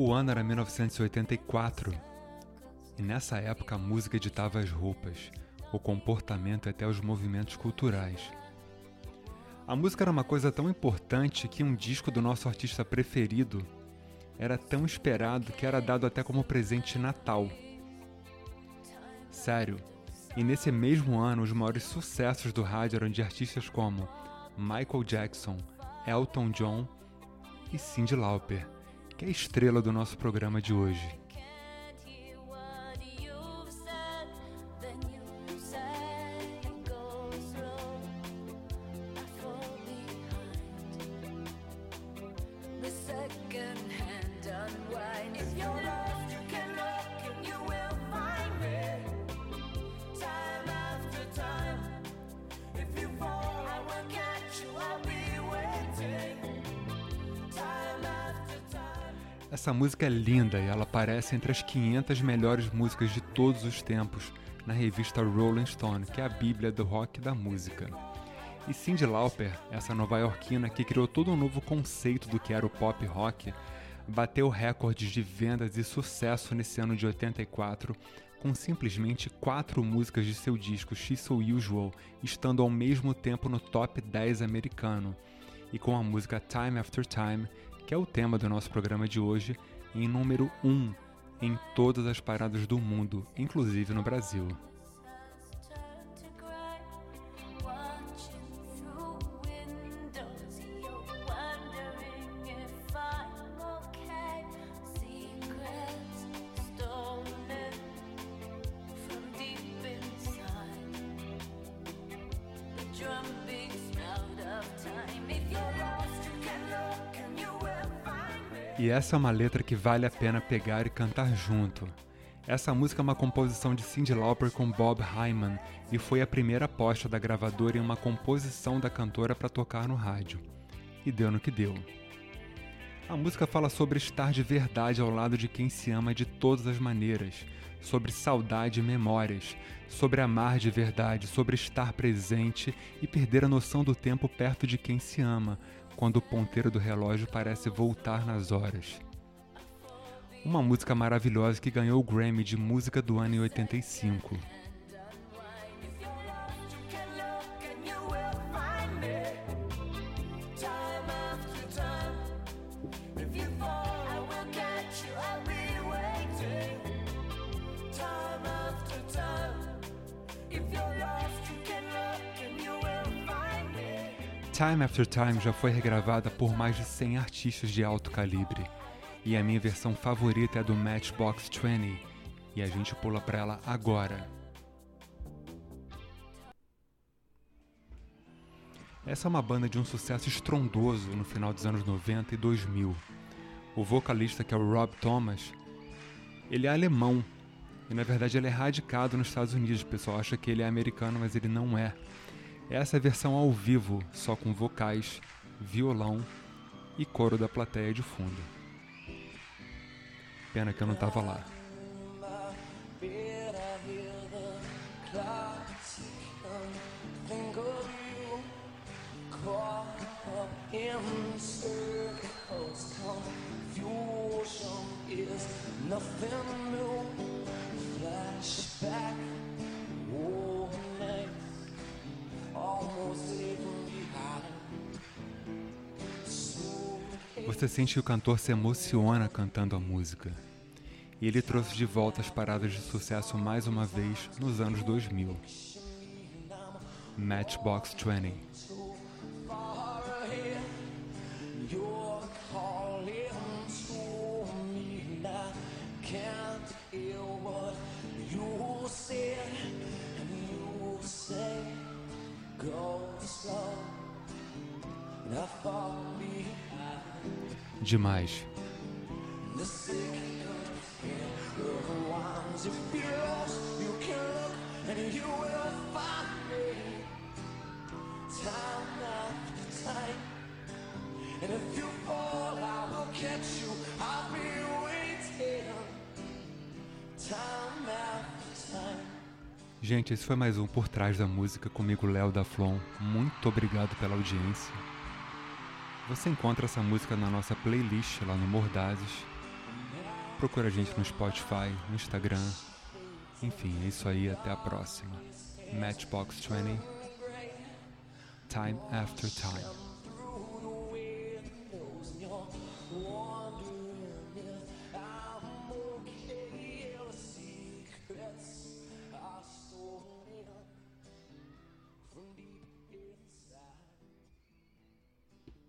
O ano era 1984 e nessa época a música editava as roupas, o comportamento e até os movimentos culturais. A música era uma coisa tão importante que um disco do nosso artista preferido era tão esperado que era dado até como presente de Natal. Sério, e nesse mesmo ano os maiores sucessos do rádio eram de artistas como Michael Jackson, Elton John e Cyndi Lauper que é a estrela do nosso programa de hoje. Essa música é linda e ela aparece entre as 500 melhores músicas de todos os tempos na revista Rolling Stone, que é a bíblia do rock e da música. E Cyndi Lauper, essa nova-iorquina que criou todo um novo conceito do que era o pop rock, bateu recordes de vendas e sucesso nesse ano de 84, com simplesmente quatro músicas de seu disco She's So Usual estando ao mesmo tempo no top 10 americano, e com a música Time After Time que é o tema do nosso programa de hoje, em número 1 em todas as paradas do mundo, inclusive no Brasil. E essa é uma letra que vale a pena pegar e cantar junto. Essa música é uma composição de Cyndi Lauper com Bob Hyman e foi a primeira aposta da gravadora em uma composição da cantora para tocar no rádio. E deu no que deu. A música fala sobre estar de verdade ao lado de quem se ama de todas as maneiras, sobre saudade e memórias, sobre amar de verdade, sobre estar presente e perder a noção do tempo perto de quem se ama, quando o ponteiro do relógio parece voltar nas horas. Uma música maravilhosa que ganhou o Grammy de Música do Ano em 85. Time After Time já foi regravada por mais de 100 artistas de alto calibre, e a minha versão favorita é do Matchbox 20, e a gente pula pra ela agora. Essa é uma banda de um sucesso estrondoso no final dos anos 90 e 2000. O vocalista, que é o Rob Thomas, ele é alemão, e na verdade ele é radicado nos Estados Unidos. O pessoal acha que ele é americano, mas ele não é. Essa é a versão ao vivo, só com vocais, violão e coro da plateia de fundo. Pena que eu não tava lá. nothing new. Flashback, Você sente que o cantor se emociona cantando a música. E ele trouxe de volta as paradas de sucesso mais uma vez nos anos 2000. Matchbox 20. Can't hear Demais. Gente, esse foi mais um Por Trás da Música comigo, Léo da Flon. Muito obrigado pela audiência. Você encontra essa música na nossa playlist lá no Mordazes. Procura a gente no Spotify, no Instagram. Enfim, é isso aí. Até a próxima. Matchbox 20. Time after time.